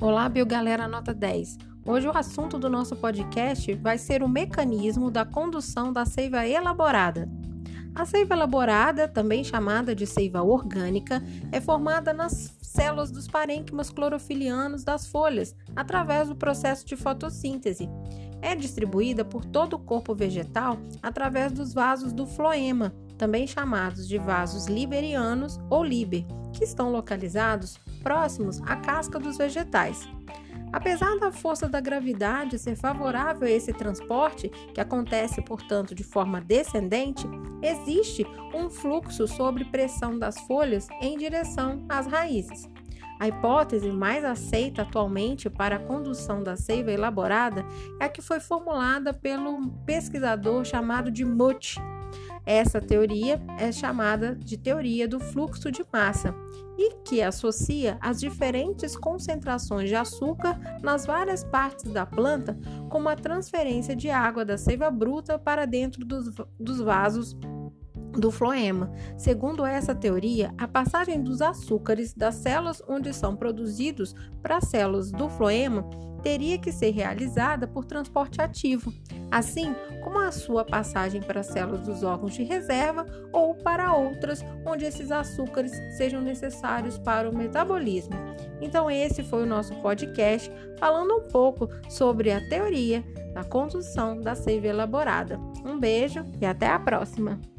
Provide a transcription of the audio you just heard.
Olá, Biogalera Nota 10. Hoje o assunto do nosso podcast vai ser o mecanismo da condução da seiva elaborada. A seiva elaborada, também chamada de seiva orgânica, é formada nas células dos parênquimas clorofilianos das folhas, através do processo de fotossíntese. É distribuída por todo o corpo vegetal através dos vasos do floema, também chamados de vasos liberianos ou liber, que estão localizados próximos à casca dos vegetais. Apesar da força da gravidade ser favorável a esse transporte, que acontece, portanto, de forma descendente, existe um fluxo sobre pressão das folhas em direção às raízes. A hipótese mais aceita atualmente para a condução da seiva elaborada é a que foi formulada pelo pesquisador chamado de Muth, essa teoria é chamada de teoria do fluxo de massa e que associa as diferentes concentrações de açúcar nas várias partes da planta com a transferência de água da seiva bruta para dentro dos, dos vasos do floema. Segundo essa teoria, a passagem dos açúcares das células onde são produzidos para as células do floema teria que ser realizada por transporte ativo, assim como a sua passagem para as células dos órgãos de reserva ou para outras onde esses açúcares sejam necessários para o metabolismo. Então, esse foi o nosso podcast falando um pouco sobre a teoria da condução da seiva elaborada. Um beijo e até a próxima!